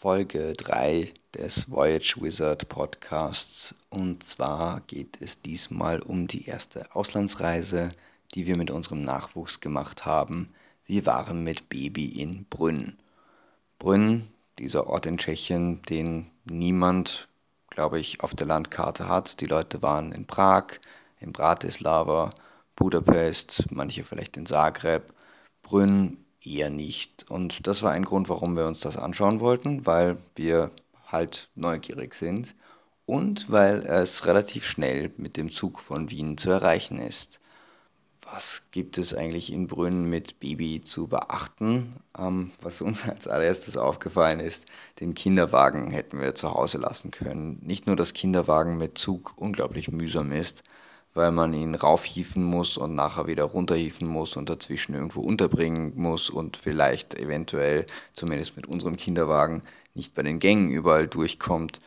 Folge 3 des Voyage Wizard Podcasts. Und zwar geht es diesmal um die erste Auslandsreise, die wir mit unserem Nachwuchs gemacht haben. Wir waren mit Baby in Brünn. Brünn, dieser Ort in Tschechien, den niemand, glaube ich, auf der Landkarte hat. Die Leute waren in Prag, in Bratislava, Budapest, manche vielleicht in Zagreb. Brünn eher nicht. Und das war ein Grund, warum wir uns das anschauen wollten, weil wir halt neugierig sind und weil es relativ schnell mit dem Zug von Wien zu erreichen ist. Was gibt es eigentlich in Brünn mit Baby zu beachten? Ähm, was uns als allererstes aufgefallen ist, den Kinderwagen hätten wir zu Hause lassen können. Nicht nur, dass Kinderwagen mit Zug unglaublich mühsam ist, weil man ihn raufhieven muss und nachher wieder runterhieven muss und dazwischen irgendwo unterbringen muss und vielleicht eventuell, zumindest mit unserem Kinderwagen, nicht bei den Gängen überall durchkommt,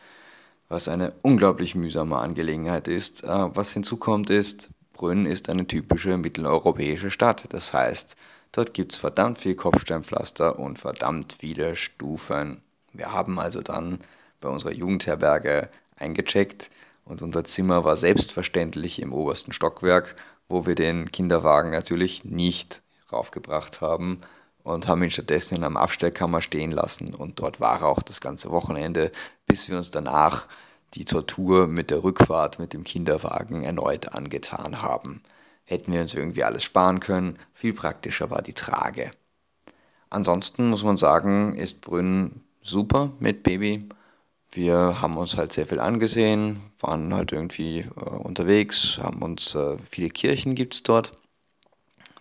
was eine unglaublich mühsame Angelegenheit ist. Äh, was hinzukommt ist, Brünn ist eine typische mitteleuropäische Stadt. Das heißt, dort gibt es verdammt viel Kopfsteinpflaster und verdammt viele Stufen. Wir haben also dann bei unserer Jugendherberge eingecheckt und unser Zimmer war selbstverständlich im obersten Stockwerk, wo wir den Kinderwagen natürlich nicht raufgebracht haben und haben ihn stattdessen in einem Abstellkammer stehen lassen. Und dort war er auch das ganze Wochenende, bis wir uns danach die Tortur mit der Rückfahrt mit dem Kinderwagen erneut angetan haben. Hätten wir uns irgendwie alles sparen können, viel praktischer war die Trage. Ansonsten muss man sagen, ist Brünn super mit Baby. Wir haben uns halt sehr viel angesehen, waren halt irgendwie äh, unterwegs, haben uns, äh, viele Kirchen gibt es dort.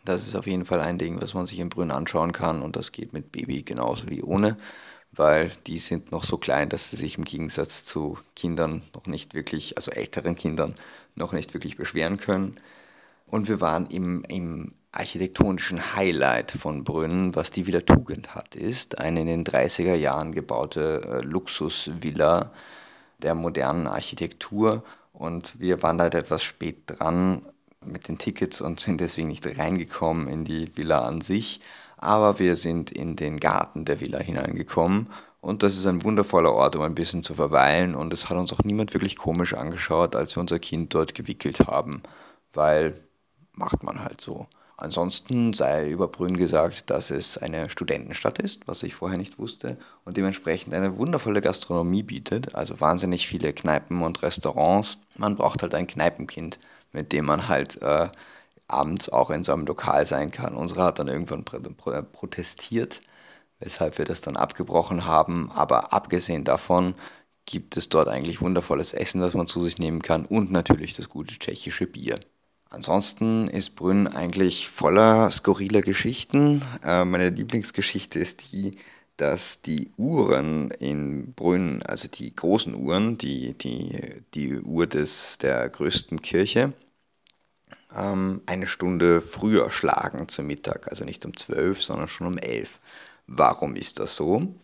Das ist auf jeden Fall ein Ding, was man sich in Brünn anschauen kann und das geht mit Baby genauso wie ohne, weil die sind noch so klein, dass sie sich im Gegensatz zu Kindern noch nicht wirklich, also älteren Kindern, noch nicht wirklich beschweren können. Und wir waren im, im architektonischen Highlight von Brünn, was die Villa Tugend hat, ist eine in den 30er Jahren gebaute äh, Luxusvilla der modernen Architektur. Und wir waren halt etwas spät dran mit den Tickets und sind deswegen nicht reingekommen in die Villa an sich. Aber wir sind in den Garten der Villa hineingekommen und das ist ein wundervoller Ort, um ein bisschen zu verweilen. Und es hat uns auch niemand wirklich komisch angeschaut, als wir unser Kind dort gewickelt haben, weil macht man halt so. Ansonsten sei über Brünn gesagt, dass es eine Studentenstadt ist, was ich vorher nicht wusste, und dementsprechend eine wundervolle Gastronomie bietet, also wahnsinnig viele Kneipen und Restaurants. Man braucht halt ein Kneipenkind, mit dem man halt äh, abends auch in seinem Lokal sein kann. Unsere hat dann irgendwann protestiert, weshalb wir das dann abgebrochen haben. Aber abgesehen davon gibt es dort eigentlich wundervolles Essen, das man zu sich nehmen kann und natürlich das gute tschechische Bier. Ansonsten ist Brünn eigentlich voller skurriler Geschichten. Äh, meine Lieblingsgeschichte ist die, dass die Uhren in Brünn, also die großen Uhren, die, die, die Uhr des, der größten Kirche, ähm, eine Stunde früher schlagen zum Mittag, also nicht um 12, sondern schon um 11. Warum ist das so?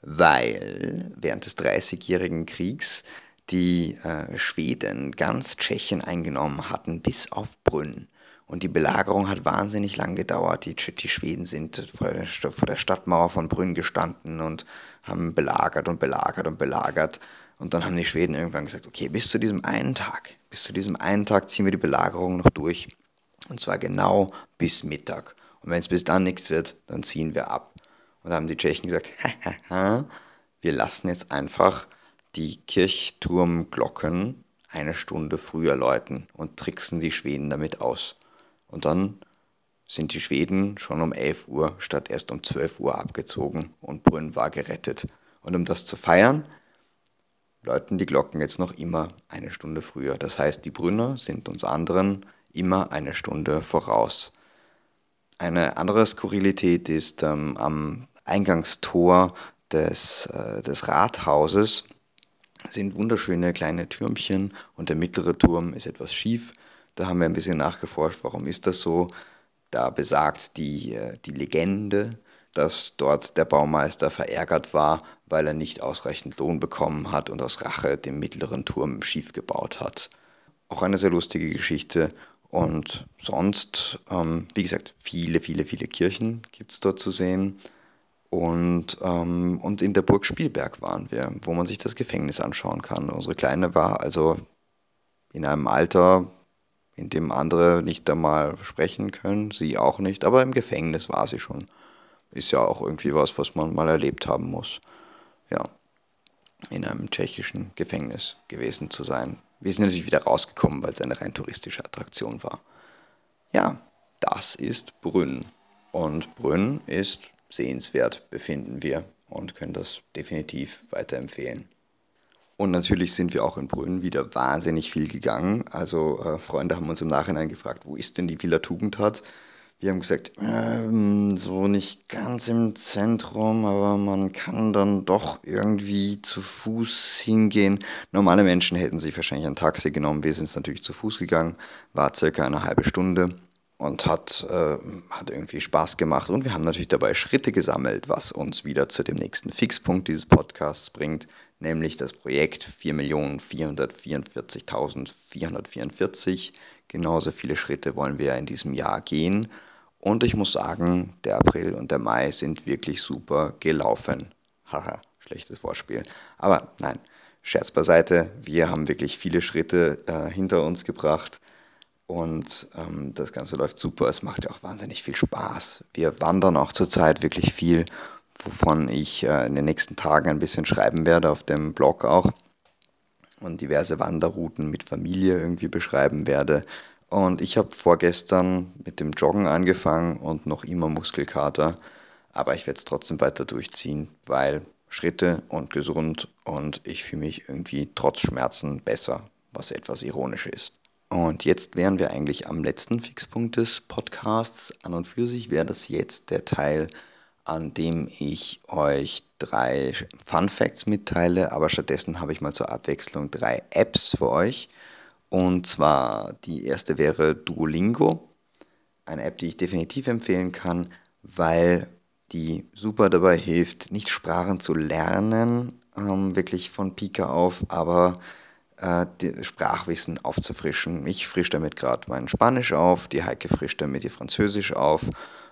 Weil während des Dreißigjährigen Kriegs die äh, Schweden ganz Tschechien eingenommen hatten, bis auf Brünn. Und die Belagerung hat wahnsinnig lang gedauert. Die, die Schweden sind vor der, vor der, Stadtmauer von Brünn gestanden und haben belagert und belagert und belagert. Und dann haben die Schweden irgendwann gesagt, okay, bis zu diesem einen Tag, bis zu diesem einen Tag ziehen wir die Belagerung noch durch. Und zwar genau bis Mittag. Und wenn es bis dann nichts wird, dann ziehen wir ab. Und dann haben die Tschechen gesagt, wir lassen jetzt einfach die Kirchturmglocken eine Stunde früher läuten und tricksen die Schweden damit aus. Und dann sind die Schweden schon um 11 Uhr statt erst um 12 Uhr abgezogen und Brünn war gerettet. Und um das zu feiern, läuten die Glocken jetzt noch immer eine Stunde früher. Das heißt, die Brünner sind uns anderen immer eine Stunde voraus. Eine andere Skurrilität ist ähm, am Eingangstor des, äh, des Rathauses sind wunderschöne kleine Türmchen und der mittlere Turm ist etwas schief. Da haben wir ein bisschen nachgeforscht, warum ist das so. Da besagt die, äh, die Legende, dass dort der Baumeister verärgert war, weil er nicht ausreichend Lohn bekommen hat und aus Rache den mittleren Turm schief gebaut hat. Auch eine sehr lustige Geschichte. Und sonst, ähm, wie gesagt, viele, viele, viele Kirchen gibt es dort zu sehen. Und, ähm, und in der Burg Spielberg waren wir, wo man sich das Gefängnis anschauen kann. Unsere Kleine war also in einem Alter, in dem andere nicht einmal sprechen können, sie auch nicht, aber im Gefängnis war sie schon. Ist ja auch irgendwie was, was man mal erlebt haben muss. Ja, in einem tschechischen Gefängnis gewesen zu sein. Wir sind natürlich wieder rausgekommen, weil es eine rein touristische Attraktion war. Ja, das ist Brünn. Und Brünn ist sehenswert, befinden wir und können das definitiv weiterempfehlen. Und natürlich sind wir auch in Brünn wieder wahnsinnig viel gegangen. Also äh, Freunde haben uns im Nachhinein gefragt, wo ist denn die Villa Tugendhat? Wir haben gesagt, ähm, so nicht ganz im Zentrum, aber man kann dann doch irgendwie zu Fuß hingehen. Normale Menschen hätten sich wahrscheinlich ein Taxi genommen. Wir sind natürlich zu Fuß gegangen, war circa eine halbe Stunde und hat, äh, hat irgendwie Spaß gemacht. Und wir haben natürlich dabei Schritte gesammelt, was uns wieder zu dem nächsten Fixpunkt dieses Podcasts bringt, nämlich das Projekt 4.444.444. Genauso viele Schritte wollen wir in diesem Jahr gehen. Und ich muss sagen, der April und der Mai sind wirklich super gelaufen. Haha, schlechtes Wortspiel. Aber nein, Scherz beiseite, wir haben wirklich viele Schritte äh, hinter uns gebracht und ähm, das Ganze läuft super. Es macht ja auch wahnsinnig viel Spaß. Wir wandern auch zurzeit wirklich viel, wovon ich äh, in den nächsten Tagen ein bisschen schreiben werde auf dem Blog auch. Und diverse Wanderrouten mit Familie irgendwie beschreiben werde. Und ich habe vorgestern mit dem Joggen angefangen und noch immer Muskelkater. Aber ich werde es trotzdem weiter durchziehen, weil Schritte und gesund und ich fühle mich irgendwie trotz Schmerzen besser, was etwas ironisch ist. Und jetzt wären wir eigentlich am letzten Fixpunkt des Podcasts. An und für sich wäre das jetzt der Teil, an dem ich euch drei Fun Facts mitteile, aber stattdessen habe ich mal zur Abwechslung drei Apps für euch. Und zwar die erste wäre Duolingo, eine App, die ich definitiv empfehlen kann, weil die super dabei hilft, nicht Sprachen zu lernen, ähm, wirklich von Pika auf, aber äh, Sprachwissen aufzufrischen. Ich frische damit gerade mein Spanisch auf, die Heike frischt damit ihr Französisch auf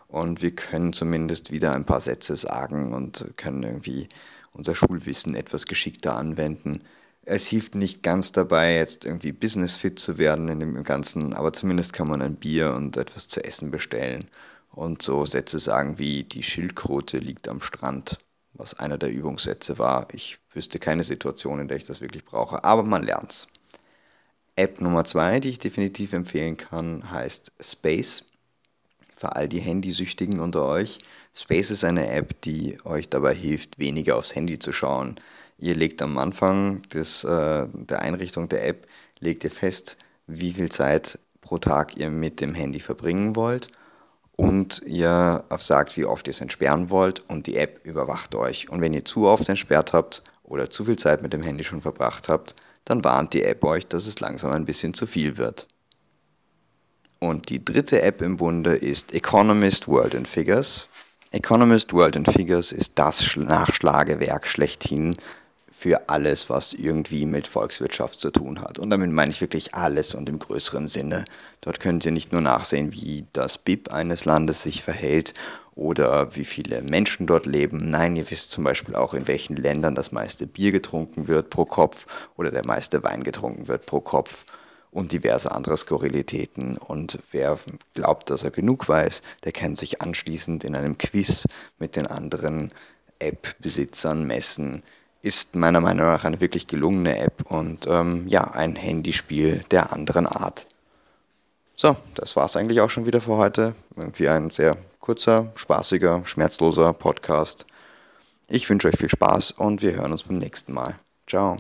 und wir können zumindest wieder ein paar Sätze sagen und können irgendwie unser Schulwissen etwas geschickter anwenden. Es hilft nicht ganz dabei, jetzt irgendwie businessfit zu werden in dem Ganzen, aber zumindest kann man ein Bier und etwas zu essen bestellen und so Sätze sagen wie die Schildkröte liegt am Strand was einer der Übungssätze war. Ich wüsste keine Situation, in der ich das wirklich brauche, aber man lernt's. App Nummer zwei, die ich definitiv empfehlen kann, heißt Space. Für all die Handysüchtigen unter euch. Space ist eine App, die euch dabei hilft, weniger aufs Handy zu schauen. Ihr legt am Anfang des, äh, der Einrichtung der App, legt ihr fest, wie viel Zeit pro Tag ihr mit dem Handy verbringen wollt und ihr sagt, wie oft ihr es entsperren wollt und die App überwacht euch. Und wenn ihr zu oft entsperrt habt oder zu viel Zeit mit dem Handy schon verbracht habt, dann warnt die App euch, dass es langsam ein bisschen zu viel wird. Und die dritte App im Bunde ist Economist World in Figures. Economist World in Figures ist das Nachschlagewerk schlechthin für alles, was irgendwie mit Volkswirtschaft zu tun hat. Und damit meine ich wirklich alles und im größeren Sinne. Dort könnt ihr nicht nur nachsehen, wie das BIP eines Landes sich verhält oder wie viele Menschen dort leben. Nein, ihr wisst zum Beispiel auch, in welchen Ländern das meiste Bier getrunken wird pro Kopf oder der meiste Wein getrunken wird pro Kopf und diverse andere Skurrilitäten. Und wer glaubt, dass er genug weiß, der kann sich anschließend in einem Quiz mit den anderen App-Besitzern messen, ist meiner Meinung nach eine wirklich gelungene App und ähm, ja, ein Handyspiel der anderen Art. So, das war es eigentlich auch schon wieder für heute. Irgendwie ein sehr kurzer, spaßiger, schmerzloser Podcast. Ich wünsche euch viel Spaß und wir hören uns beim nächsten Mal. Ciao.